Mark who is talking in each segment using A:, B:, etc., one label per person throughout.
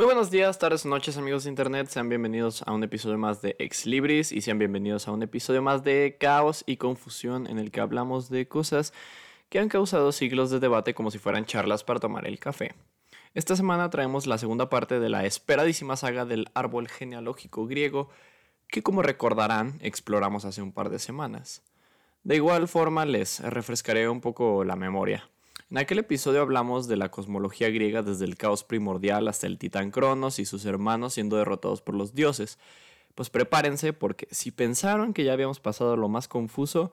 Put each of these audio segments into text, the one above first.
A: Muy buenos días, tardes noches amigos de internet, sean bienvenidos a un episodio más de Ex Libris y sean bienvenidos a un episodio más de Caos y Confusión en el que hablamos de cosas que han causado siglos de debate como si fueran charlas para tomar el café. Esta semana traemos la segunda parte de la esperadísima saga del árbol genealógico griego que como recordarán exploramos hace un par de semanas. De igual forma les refrescaré un poco la memoria. En aquel episodio hablamos de la cosmología griega desde el caos primordial hasta el titán Cronos y sus hermanos siendo derrotados por los dioses. Pues prepárense porque si pensaron que ya habíamos pasado lo más confuso,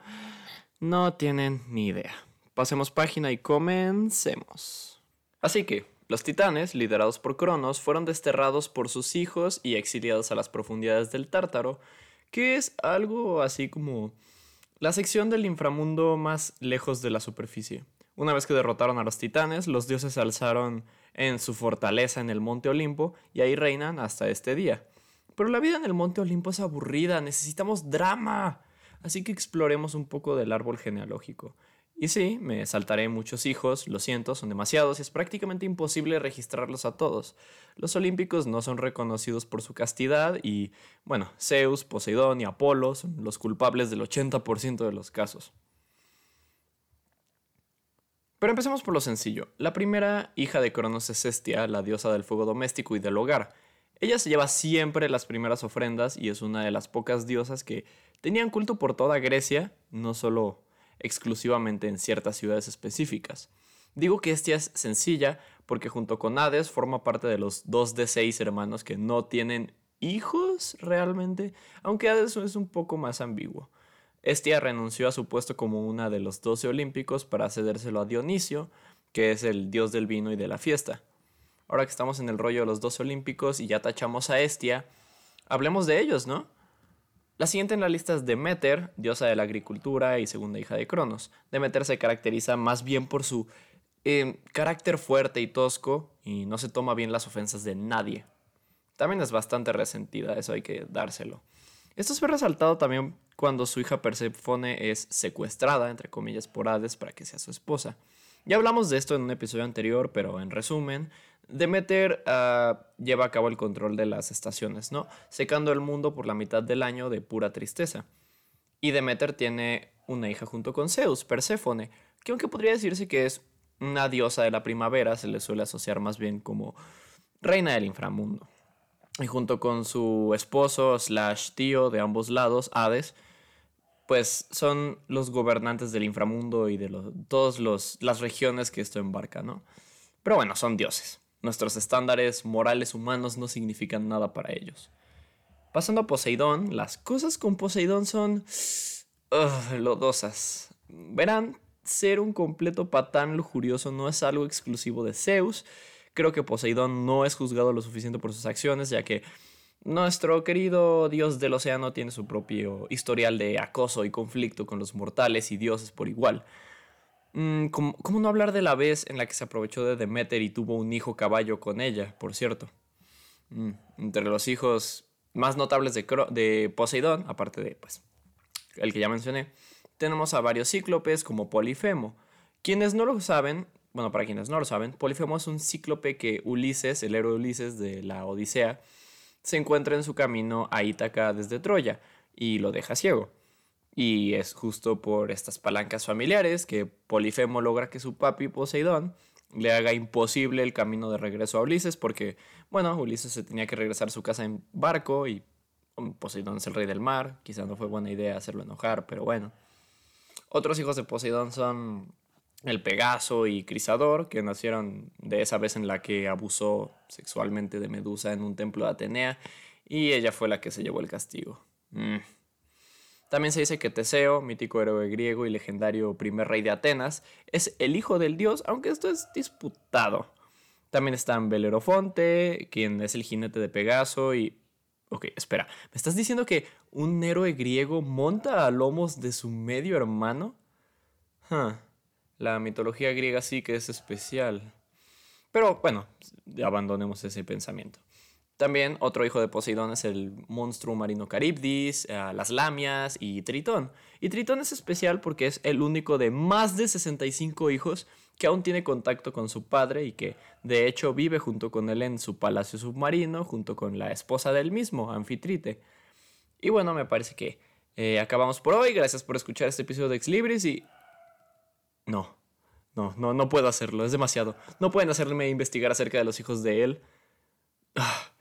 A: no tienen ni idea. Pasemos página y comencemos. Así que, los titanes, liderados por Cronos, fueron desterrados por sus hijos y exiliados a las profundidades del Tártaro, que es algo así como la sección del inframundo más lejos de la superficie. Una vez que derrotaron a los titanes, los dioses se alzaron en su fortaleza en el monte Olimpo y ahí reinan hasta este día. Pero la vida en el monte Olimpo es aburrida, necesitamos drama. Así que exploremos un poco del árbol genealógico. Y sí, me saltaré muchos hijos, lo siento, son demasiados y es prácticamente imposible registrarlos a todos. Los olímpicos no son reconocidos por su castidad y, bueno, Zeus, Poseidón y Apolo son los culpables del 80% de los casos. Pero empecemos por lo sencillo. La primera hija de Cronos es Hestia, la diosa del fuego doméstico y del hogar. Ella se lleva siempre las primeras ofrendas y es una de las pocas diosas que tenían culto por toda Grecia, no solo exclusivamente en ciertas ciudades específicas. Digo que Hestia es sencilla porque junto con Hades forma parte de los dos de seis hermanos que no tienen hijos realmente, aunque Hades es un poco más ambiguo. Estia renunció a su puesto como una de los doce olímpicos para cedérselo a Dionisio, que es el dios del vino y de la fiesta. Ahora que estamos en el rollo de los doce olímpicos y ya tachamos a Estia, hablemos de ellos, ¿no? La siguiente en la lista es Demeter, diosa de la agricultura y segunda hija de Cronos. Demeter se caracteriza más bien por su eh, carácter fuerte y tosco y no se toma bien las ofensas de nadie. También es bastante resentida, eso hay que dárselo. Esto se ve resaltado también cuando su hija Persefone es secuestrada, entre comillas, por Hades para que sea su esposa. Ya hablamos de esto en un episodio anterior, pero en resumen, Demeter uh, lleva a cabo el control de las estaciones, ¿no? Secando el mundo por la mitad del año de pura tristeza. Y Demeter tiene una hija junto con Zeus, Perséfone, que aunque podría decirse que es una diosa de la primavera, se le suele asociar más bien como reina del inframundo y junto con su esposo slash tío de ambos lados, Hades, pues son los gobernantes del inframundo y de todas las regiones que esto embarca, ¿no? Pero bueno, son dioses. Nuestros estándares morales humanos no significan nada para ellos. Pasando a Poseidón, las cosas con Poseidón son lodosas. Verán, ser un completo patán lujurioso no es algo exclusivo de Zeus, Creo que Poseidón no es juzgado lo suficiente por sus acciones, ya que nuestro querido dios del océano tiene su propio historial de acoso y conflicto con los mortales y dioses por igual. Mm, ¿Cómo, no hablar de la vez en la que se aprovechó de Demeter y tuvo un hijo caballo con ella, por cierto? Mm, entre los hijos más notables de, de Poseidón, aparte de pues, el que ya mencioné, tenemos a varios cíclopes como Polifemo. Quienes no lo saben, bueno, para quienes no lo saben, Polifemo es un cíclope que Ulises, el héroe Ulises de la Odisea, se encuentra en su camino a Ítaca desde Troya y lo deja ciego. Y es justo por estas palancas familiares que Polifemo logra que su papi Poseidón le haga imposible el camino de regreso a Ulises porque, bueno, Ulises se tenía que regresar a su casa en barco y Poseidón es el rey del mar. Quizá no fue buena idea hacerlo enojar, pero bueno. Otros hijos de Poseidón son el Pegaso y Crisador, que nacieron de esa vez en la que abusó sexualmente de Medusa en un templo de Atenea, y ella fue la que se llevó el castigo. Mm. También se dice que Teseo, mítico héroe griego y legendario primer rey de Atenas, es el hijo del dios, aunque esto es disputado. También están Belerofonte, quien es el jinete de Pegaso, y... Ok, espera, ¿me estás diciendo que un héroe griego monta a lomos de su medio hermano? Huh. La mitología griega sí que es especial. Pero bueno, abandonemos ese pensamiento. También otro hijo de Poseidón es el monstruo marino Caribdis, eh, las lamias y Tritón. Y Tritón es especial porque es el único de más de 65 hijos que aún tiene contacto con su padre y que de hecho vive junto con él en su palacio submarino, junto con la esposa del mismo, Anfitrite. Y bueno, me parece que eh, acabamos por hoy. Gracias por escuchar este episodio de Ex Libris y... No, no, no, no puedo hacerlo, es demasiado. No pueden hacerme investigar acerca de los hijos de él. Ah,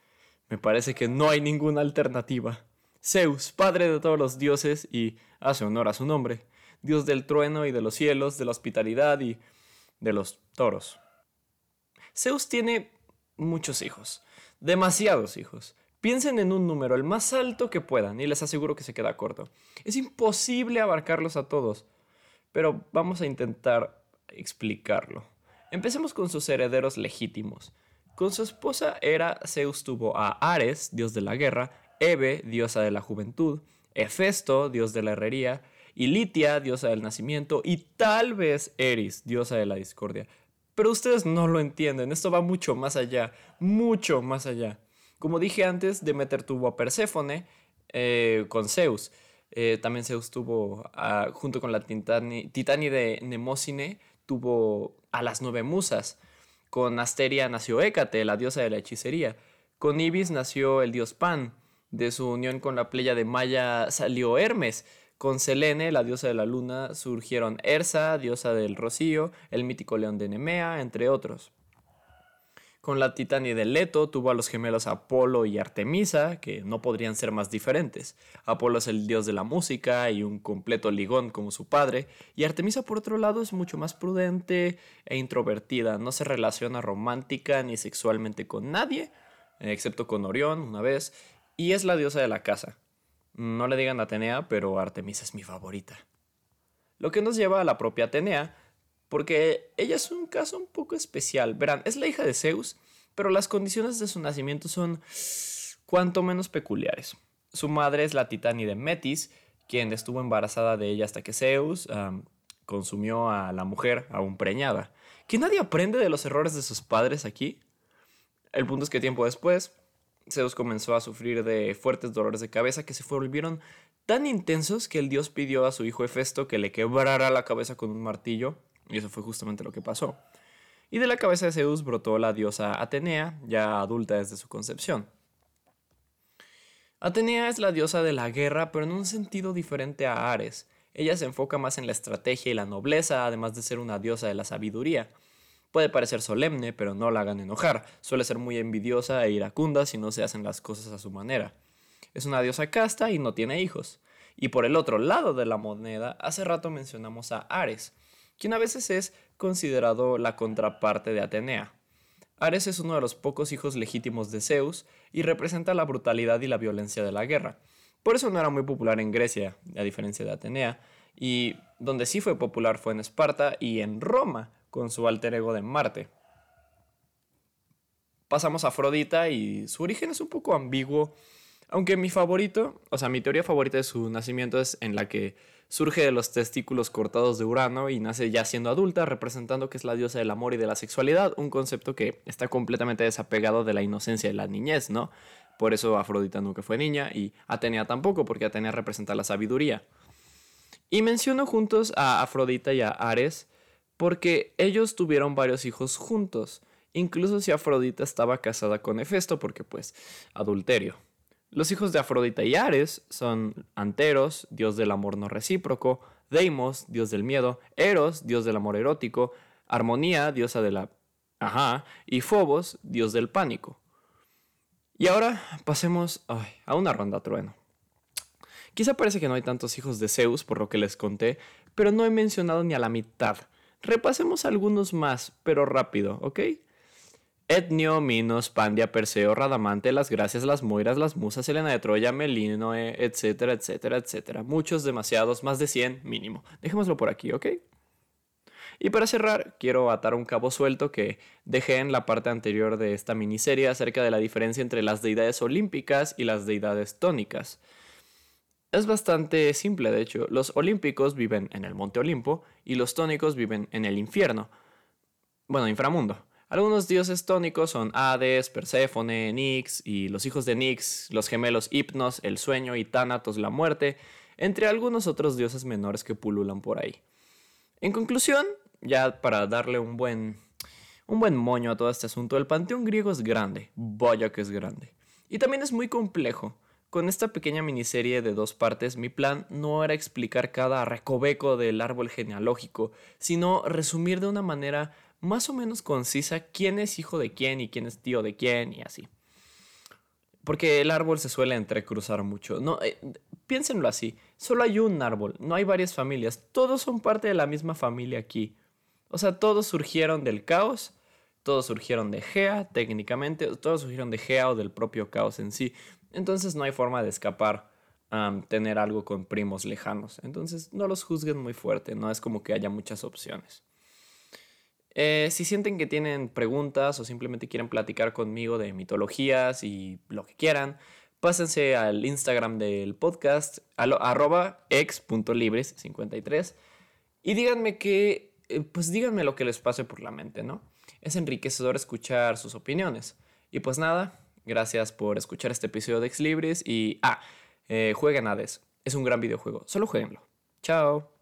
A: me parece que no hay ninguna alternativa. Zeus, padre de todos los dioses y hace honor a su nombre, dios del trueno y de los cielos, de la hospitalidad y de los toros. Zeus tiene muchos hijos, demasiados hijos. Piensen en un número el más alto que puedan y les aseguro que se queda corto. Es imposible abarcarlos a todos, pero vamos a intentar explicarlo. Empecemos con sus herederos legítimos. Con su esposa Hera, Zeus tuvo a Ares, dios de la guerra, Eve, diosa de la juventud, Hefesto, dios de la herrería, y Litia, diosa del nacimiento, y tal vez Eris, diosa de la discordia. Pero ustedes no lo entienden, esto va mucho más allá, mucho más allá. Como dije antes, Demeter tuvo a Perséfone eh, con Zeus. Eh, también Zeus tuvo, junto con la Titani, de Nemocine, tuvo a las nueve musas. Con Asteria nació Hécate, la diosa de la hechicería. Con Ibis nació el dios Pan. De su unión con la playa de Maya salió Hermes. Con Selene, la diosa de la luna, surgieron Ersa, diosa del rocío, el mítico león de Nemea, entre otros. Con la Titania de Leto tuvo a los gemelos Apolo y Artemisa, que no podrían ser más diferentes. Apolo es el dios de la música y un completo ligón como su padre, y Artemisa por otro lado es mucho más prudente e introvertida, no se relaciona romántica ni sexualmente con nadie, excepto con Orión una vez, y es la diosa de la casa. No le digan Atenea, pero Artemisa es mi favorita. Lo que nos lleva a la propia Atenea, porque ella es un caso un poco especial. Verán, es la hija de Zeus, pero las condiciones de su nacimiento son cuanto menos peculiares. Su madre es la de Metis, quien estuvo embarazada de ella hasta que Zeus consumió a la mujer aún preñada. ¿Que nadie aprende de los errores de sus padres aquí? El punto es que tiempo después, Zeus comenzó a sufrir de fuertes dolores de cabeza que se volvieron tan intensos que el dios pidió a su hijo Hefesto que le quebrara la cabeza con un martillo, y eso fue justamente lo que pasó. Y de la cabeza de Zeus brotó la diosa Atenea, ya adulta desde su concepción. Atenea es la diosa de la guerra, pero en un sentido diferente a Ares. Ella se enfoca más en la estrategia y la nobleza, además de ser una diosa de la sabiduría. Puede parecer solemne, pero no la hagan enojar. Suele ser muy envidiosa e iracunda si no se hacen las cosas a su manera. Es una diosa casta y no tiene hijos. Y por el otro lado de la moneda, hace rato mencionamos a Ares, quien a veces es considerado la contraparte de Atenea. Ares es uno de los pocos hijos legítimos de Zeus y representa la brutalidad y la violencia de la guerra. Por eso no era muy popular en Grecia, a diferencia de Atenea, y donde sí fue popular fue en Esparta y en Roma, con su alter ego de Marte. Pasamos a Afrodita y su origen es un poco ambiguo, aunque mi favorito, o sea, mi teoría favorita de su nacimiento es en la que surge de los testículos cortados de Urano y nace ya siendo adulta, representando que es la diosa del amor y de la sexualidad, un concepto que está completamente desapegado de la inocencia de la niñez, ¿no? Por eso Afrodita nunca fue niña y Atenea tampoco, porque Atenea representa la sabiduría. Y menciono juntos a Afrodita y a Ares porque ellos tuvieron varios hijos juntos, incluso si Afrodita estaba casada con Hefesto, porque pues adulterio. Los hijos de Afrodita y Ares son Anteros, dios del amor no recíproco, Deimos, dios del miedo, Eros, dios del amor erótico, Armonía, diosa de la... Ajá, y Phobos, dios del pánico. Y ahora pasemos a una ronda trueno. Quizá parece que no hay tantos hijos de Zeus por lo que les conté, pero no he mencionado ni a la mitad. Repasemos algunos más, pero rápido, ¿ok? Etnio, Minos, Pandia, Perseo, Radamante, las Gracias, las Moiras, las Musas, Helena de Troya, Melinoe, etcétera, etcétera, etcétera. Muchos, demasiados, más de 100 mínimo. Dejémoslo por aquí, ¿ok? Y para cerrar, quiero atar un cabo suelto que dejé en la parte anterior de esta miniserie acerca de la diferencia entre las deidades olímpicas y las deidades tónicas. Es bastante simple, de hecho. Los olímpicos viven en el Monte Olimpo y los tónicos viven en el infierno. Bueno, inframundo. Algunos dioses tónicos son Hades, Perséfone, Nix y los hijos de Nix, los gemelos Hipnos, el sueño y Tánatos, la muerte, entre algunos otros dioses menores que pululan por ahí. En conclusión, ya para darle un buen, un buen moño a todo este asunto, el panteón griego es grande, vaya que es grande. Y también es muy complejo. Con esta pequeña miniserie de dos partes, mi plan no era explicar cada recoveco del árbol genealógico, sino resumir de una manera más o menos concisa quién es hijo de quién y quién es tío de quién y así. Porque el árbol se suele entrecruzar mucho. No, eh, piénsenlo así. Solo hay un árbol, no hay varias familias. Todos son parte de la misma familia aquí. O sea, todos surgieron del caos. Todos surgieron de Gea, técnicamente. Todos surgieron de Gea o del propio caos en sí. Entonces no hay forma de escapar a tener algo con primos lejanos. Entonces no los juzguen muy fuerte. No es como que haya muchas opciones. Eh, si sienten que tienen preguntas o simplemente quieren platicar conmigo de mitologías y lo que quieran, pásense al Instagram del podcast, arroba ex.libres53, y díganme que, eh, pues díganme lo que les pase por la mente, ¿no? Es enriquecedor escuchar sus opiniones. Y pues nada, gracias por escuchar este episodio de Ex Libres y, ah, eh, jueguen Hades. Es un gran videojuego, solo jueguenlo. Chao.